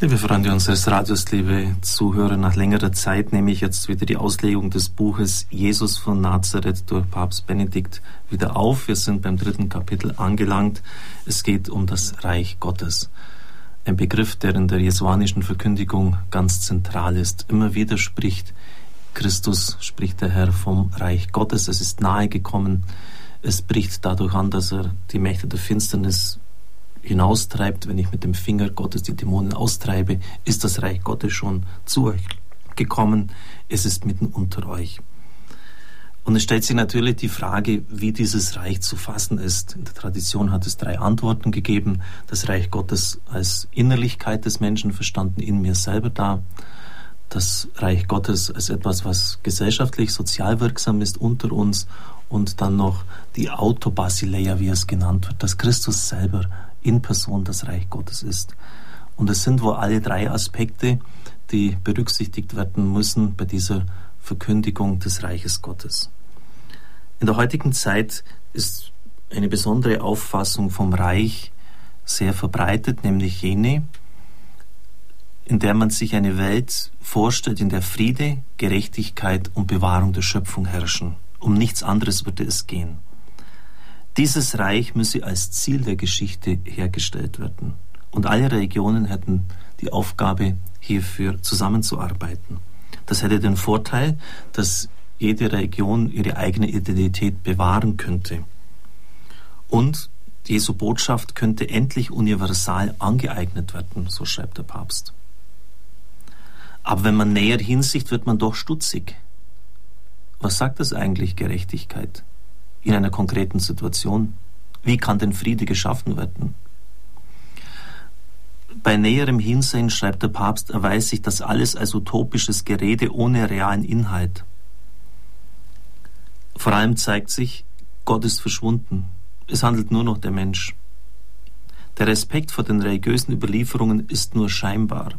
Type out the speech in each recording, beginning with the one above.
Liebe Freunde unseres Radios, liebe Zuhörer, nach längerer Zeit nehme ich jetzt wieder die Auslegung des Buches Jesus von Nazareth durch Papst Benedikt wieder auf. Wir sind beim dritten Kapitel angelangt. Es geht um das Reich Gottes. Ein Begriff, der in der jesuanischen Verkündigung ganz zentral ist. Immer wieder spricht Christus, spricht der Herr vom Reich Gottes. Es ist nahe gekommen. Es bricht dadurch an, dass er die Mächte der Finsternis hinaustreibt, wenn ich mit dem Finger Gottes die Dämonen austreibe, ist das Reich Gottes schon zu euch gekommen, es ist mitten unter euch. Und es stellt sich natürlich die Frage, wie dieses Reich zu fassen ist. In der Tradition hat es drei Antworten gegeben. Das Reich Gottes als Innerlichkeit des Menschen verstanden in mir selber da. Das Reich Gottes als etwas, was gesellschaftlich, sozial wirksam ist unter uns. Und dann noch die Autobasileia, wie es genannt wird, dass Christus selber in Person das Reich Gottes ist. Und es sind wohl alle drei Aspekte, die berücksichtigt werden müssen bei dieser Verkündigung des Reiches Gottes. In der heutigen Zeit ist eine besondere Auffassung vom Reich sehr verbreitet, nämlich jene, in der man sich eine Welt vorstellt, in der Friede, Gerechtigkeit und Bewahrung der Schöpfung herrschen. Um nichts anderes würde es gehen. Dieses Reich müsse als Ziel der Geschichte hergestellt werden. Und alle Regionen hätten die Aufgabe, hierfür zusammenzuarbeiten. Das hätte den Vorteil, dass jede Region ihre eigene Identität bewahren könnte. Und Jesu Botschaft könnte endlich universal angeeignet werden, so schreibt der Papst. Aber wenn man näher hinsicht, wird man doch stutzig. Was sagt das eigentlich Gerechtigkeit? In einer konkreten Situation? Wie kann denn Friede geschaffen werden? Bei näherem Hinsehen, schreibt der Papst, erweist sich das alles als utopisches Gerede ohne realen Inhalt. Vor allem zeigt sich, Gott ist verschwunden. Es handelt nur noch der Mensch. Der Respekt vor den religiösen Überlieferungen ist nur scheinbar.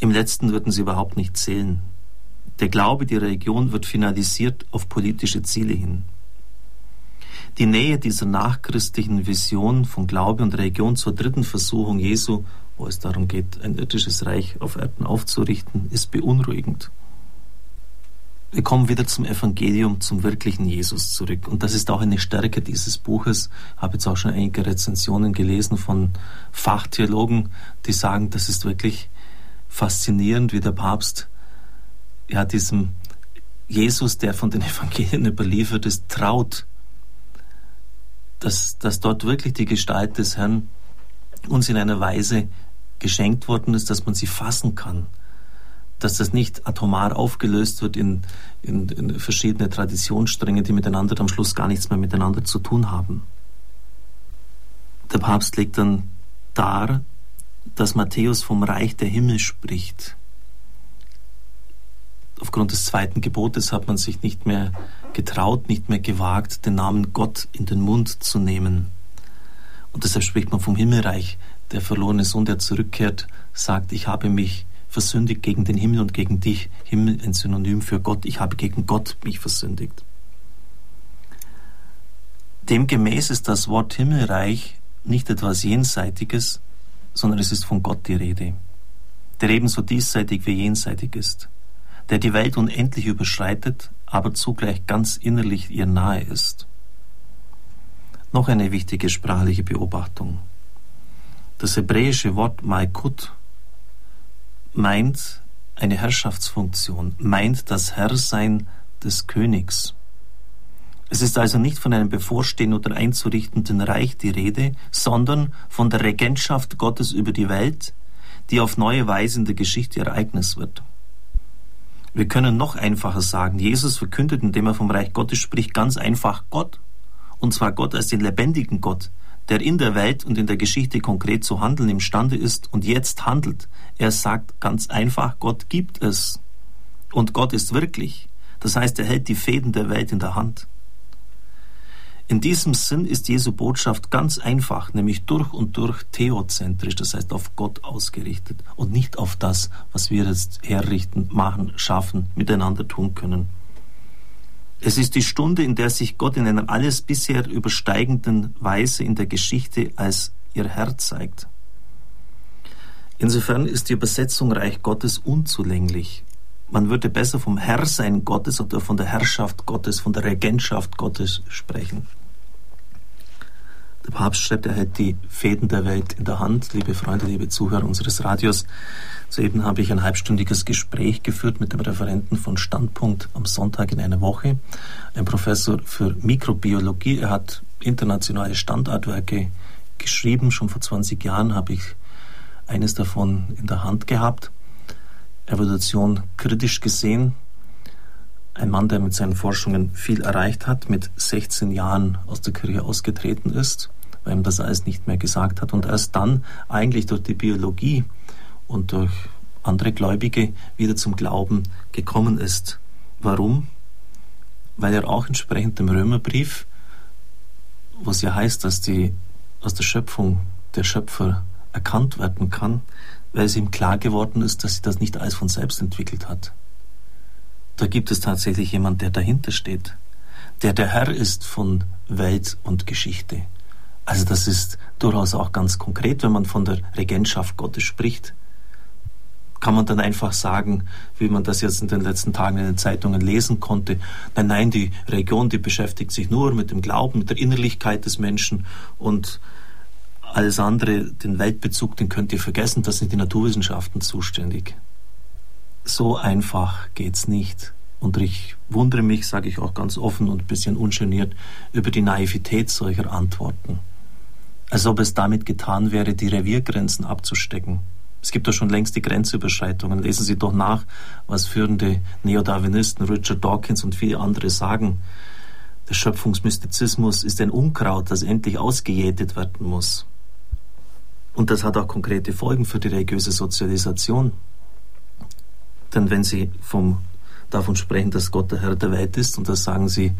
Im letzten würden sie überhaupt nicht zählen. Der Glaube, die Religion wird finalisiert auf politische Ziele hin. Die Nähe dieser nachchristlichen Vision von Glaube und Religion zur dritten Versuchung Jesu, wo es darum geht, ein irdisches Reich auf Erden aufzurichten, ist beunruhigend. Wir kommen wieder zum Evangelium, zum wirklichen Jesus zurück. Und das ist auch eine Stärke dieses Buches. Ich habe jetzt auch schon einige Rezensionen gelesen von Fachtheologen, die sagen, das ist wirklich faszinierend, wie der Papst ja, diesem Jesus, der von den Evangelien überliefert ist, traut, dass, dass dort wirklich die Gestalt des Herrn uns in einer Weise geschenkt worden ist, dass man sie fassen kann. Dass das nicht atomar aufgelöst wird in, in, in verschiedene Traditionsstränge, die miteinander am Schluss gar nichts mehr miteinander zu tun haben. Der Papst legt dann dar, dass Matthäus vom Reich der Himmel spricht aufgrund des zweiten Gebotes hat man sich nicht mehr getraut, nicht mehr gewagt, den Namen Gott in den Mund zu nehmen. Und deshalb spricht man vom Himmelreich. Der verlorene Sohn, der zurückkehrt, sagt, ich habe mich versündigt gegen den Himmel und gegen dich. Himmel ein Synonym für Gott. Ich habe gegen Gott mich versündigt. Demgemäß ist das Wort Himmelreich nicht etwas Jenseitiges, sondern es ist von Gott die Rede, der ebenso diesseitig wie jenseitig ist der die Welt unendlich überschreitet, aber zugleich ganz innerlich ihr nahe ist. Noch eine wichtige sprachliche Beobachtung. Das hebräische Wort Maikut meint eine Herrschaftsfunktion, meint das Herrsein des Königs. Es ist also nicht von einem bevorstehenden oder einzurichtenden Reich die Rede, sondern von der Regentschaft Gottes über die Welt, die auf neue Weise in der Geschichte Ereignis wird. Wir können noch einfacher sagen, Jesus verkündet, indem er vom Reich Gottes spricht, ganz einfach Gott. Und zwar Gott als den lebendigen Gott, der in der Welt und in der Geschichte konkret zu handeln imstande ist und jetzt handelt. Er sagt ganz einfach, Gott gibt es. Und Gott ist wirklich. Das heißt, er hält die Fäden der Welt in der Hand. In diesem Sinn ist Jesu Botschaft ganz einfach, nämlich durch und durch theozentrisch, das heißt auf Gott ausgerichtet und nicht auf das, was wir jetzt herrichten, machen, schaffen, miteinander tun können. Es ist die Stunde, in der sich Gott in einer alles bisher übersteigenden Weise in der Geschichte als ihr Herr zeigt. Insofern ist die Übersetzung Reich Gottes unzulänglich. Man würde besser vom Herrsein Gottes oder von der Herrschaft Gottes, von der Regentschaft Gottes sprechen. Der Papst schreibt, er hält die Fäden der Welt in der Hand. Liebe Freunde, liebe Zuhörer unseres Radios, soeben habe ich ein halbstündiges Gespräch geführt mit dem Referenten von Standpunkt am Sonntag in einer Woche, ein Professor für Mikrobiologie. Er hat internationale Standardwerke geschrieben. Schon vor 20 Jahren habe ich eines davon in der Hand gehabt. Evolution kritisch gesehen. Ein Mann, der mit seinen Forschungen viel erreicht hat, mit 16 Jahren aus der Kirche ausgetreten ist weil ihm das alles nicht mehr gesagt hat und erst dann eigentlich durch die Biologie und durch andere Gläubige wieder zum Glauben gekommen ist. Warum? Weil er auch entsprechend dem Römerbrief, was ja heißt, dass die aus der Schöpfung der Schöpfer erkannt werden kann, weil es ihm klar geworden ist, dass sich das nicht alles von selbst entwickelt hat. Da gibt es tatsächlich jemand, der dahinter steht, der der Herr ist von Welt und Geschichte. Also das ist durchaus auch ganz konkret, wenn man von der Regentschaft Gottes spricht. Kann man dann einfach sagen, wie man das jetzt in den letzten Tagen in den Zeitungen lesen konnte, nein, nein, die Region, die beschäftigt sich nur mit dem Glauben, mit der Innerlichkeit des Menschen und alles andere, den Weltbezug, den könnt ihr vergessen, das sind die Naturwissenschaften zuständig. So einfach geht's nicht. Und ich wundere mich, sage ich auch ganz offen und ein bisschen ungeniert, über die Naivität solcher Antworten als ob es damit getan wäre, die Reviergrenzen abzustecken. Es gibt doch schon längst die Grenzüberschreitungen. Lesen Sie doch nach, was führende Neodarwinisten Richard Dawkins und viele andere sagen. Der Schöpfungsmystizismus ist ein Unkraut, das endlich ausgejätet werden muss. Und das hat auch konkrete Folgen für die religiöse Sozialisation. Denn wenn Sie vom, davon sprechen, dass Gott der Herr der Welt ist, und das sagen Sie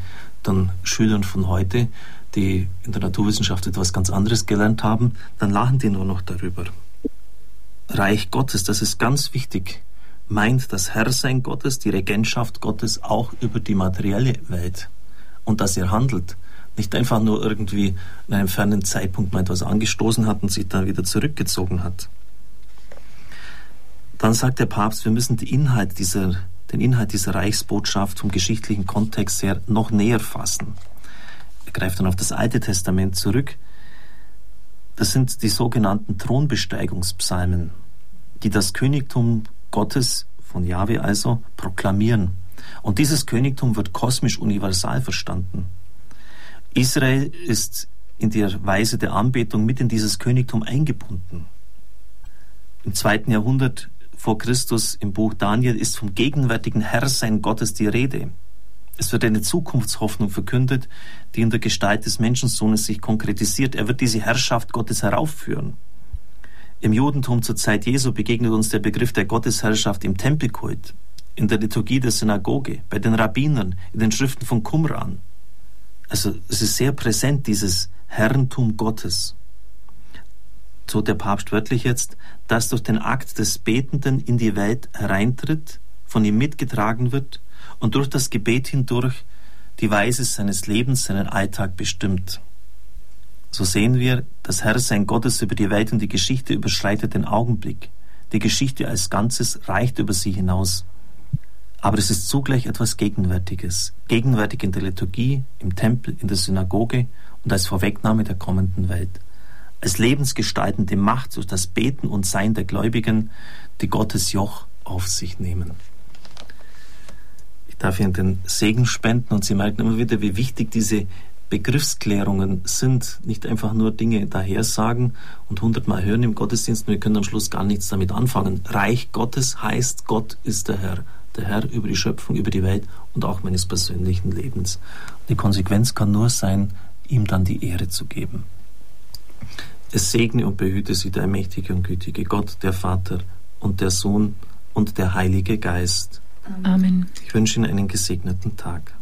dann Schülern von heute, die in der Naturwissenschaft etwas ganz anderes gelernt haben, dann lachen die nur noch darüber. Reich Gottes, das ist ganz wichtig, meint das Herrsein Gottes, die Regentschaft Gottes auch über die materielle Welt. Und dass er handelt, nicht einfach nur irgendwie in einem fernen Zeitpunkt mal etwas angestoßen hat und sich dann wieder zurückgezogen hat. Dann sagt der Papst, wir müssen den Inhalt dieser, den Inhalt dieser Reichsbotschaft vom geschichtlichen Kontext her noch näher fassen greift dann auf das Alte Testament zurück. Das sind die sogenannten Thronbesteigungspsalmen, die das Königtum Gottes, von Jahwe also, proklamieren. Und dieses Königtum wird kosmisch universal verstanden. Israel ist in der Weise der Anbetung mit in dieses Königtum eingebunden. Im zweiten Jahrhundert vor Christus im Buch Daniel ist vom gegenwärtigen Herrsein Gottes die Rede. Es wird eine Zukunftshoffnung verkündet, die in der Gestalt des Menschensohnes sich konkretisiert. Er wird diese Herrschaft Gottes heraufführen. Im Judentum zur Zeit Jesu begegnet uns der Begriff der Gottesherrschaft im Tempelkult, in der Liturgie der Synagoge, bei den Rabbinern, in den Schriften von Qumran. Also es ist sehr präsent, dieses Herrentum Gottes. So der Papst wörtlich jetzt, das durch den Akt des Betenden in die Welt hereintritt, von ihm mitgetragen wird und durch das Gebet hindurch die Weise seines Lebens, seinen Alltag bestimmt. So sehen wir, das Herrsein Gottes über die Welt und die Geschichte überschreitet den Augenblick. Die Geschichte als Ganzes reicht über sie hinaus. Aber es ist zugleich etwas Gegenwärtiges, gegenwärtig in der Liturgie, im Tempel, in der Synagoge und als Vorwegnahme der kommenden Welt. Als lebensgestaltende Macht durch das Beten und Sein der Gläubigen, die Gottes Joch auf sich nehmen. Ich darf Ihnen den Segen spenden und Sie merken immer wieder, wie wichtig diese Begriffsklärungen sind. Nicht einfach nur Dinge dahersagen und hundertmal hören im Gottesdienst wir können am Schluss gar nichts damit anfangen. Reich Gottes heißt, Gott ist der Herr. Der Herr über die Schöpfung, über die Welt und auch meines persönlichen Lebens. Die Konsequenz kann nur sein, ihm dann die Ehre zu geben. Es segne und behüte Sie der mächtige und gütige Gott, der Vater und der Sohn und der Heilige Geist. Amen. Ich wünsche Ihnen einen gesegneten Tag.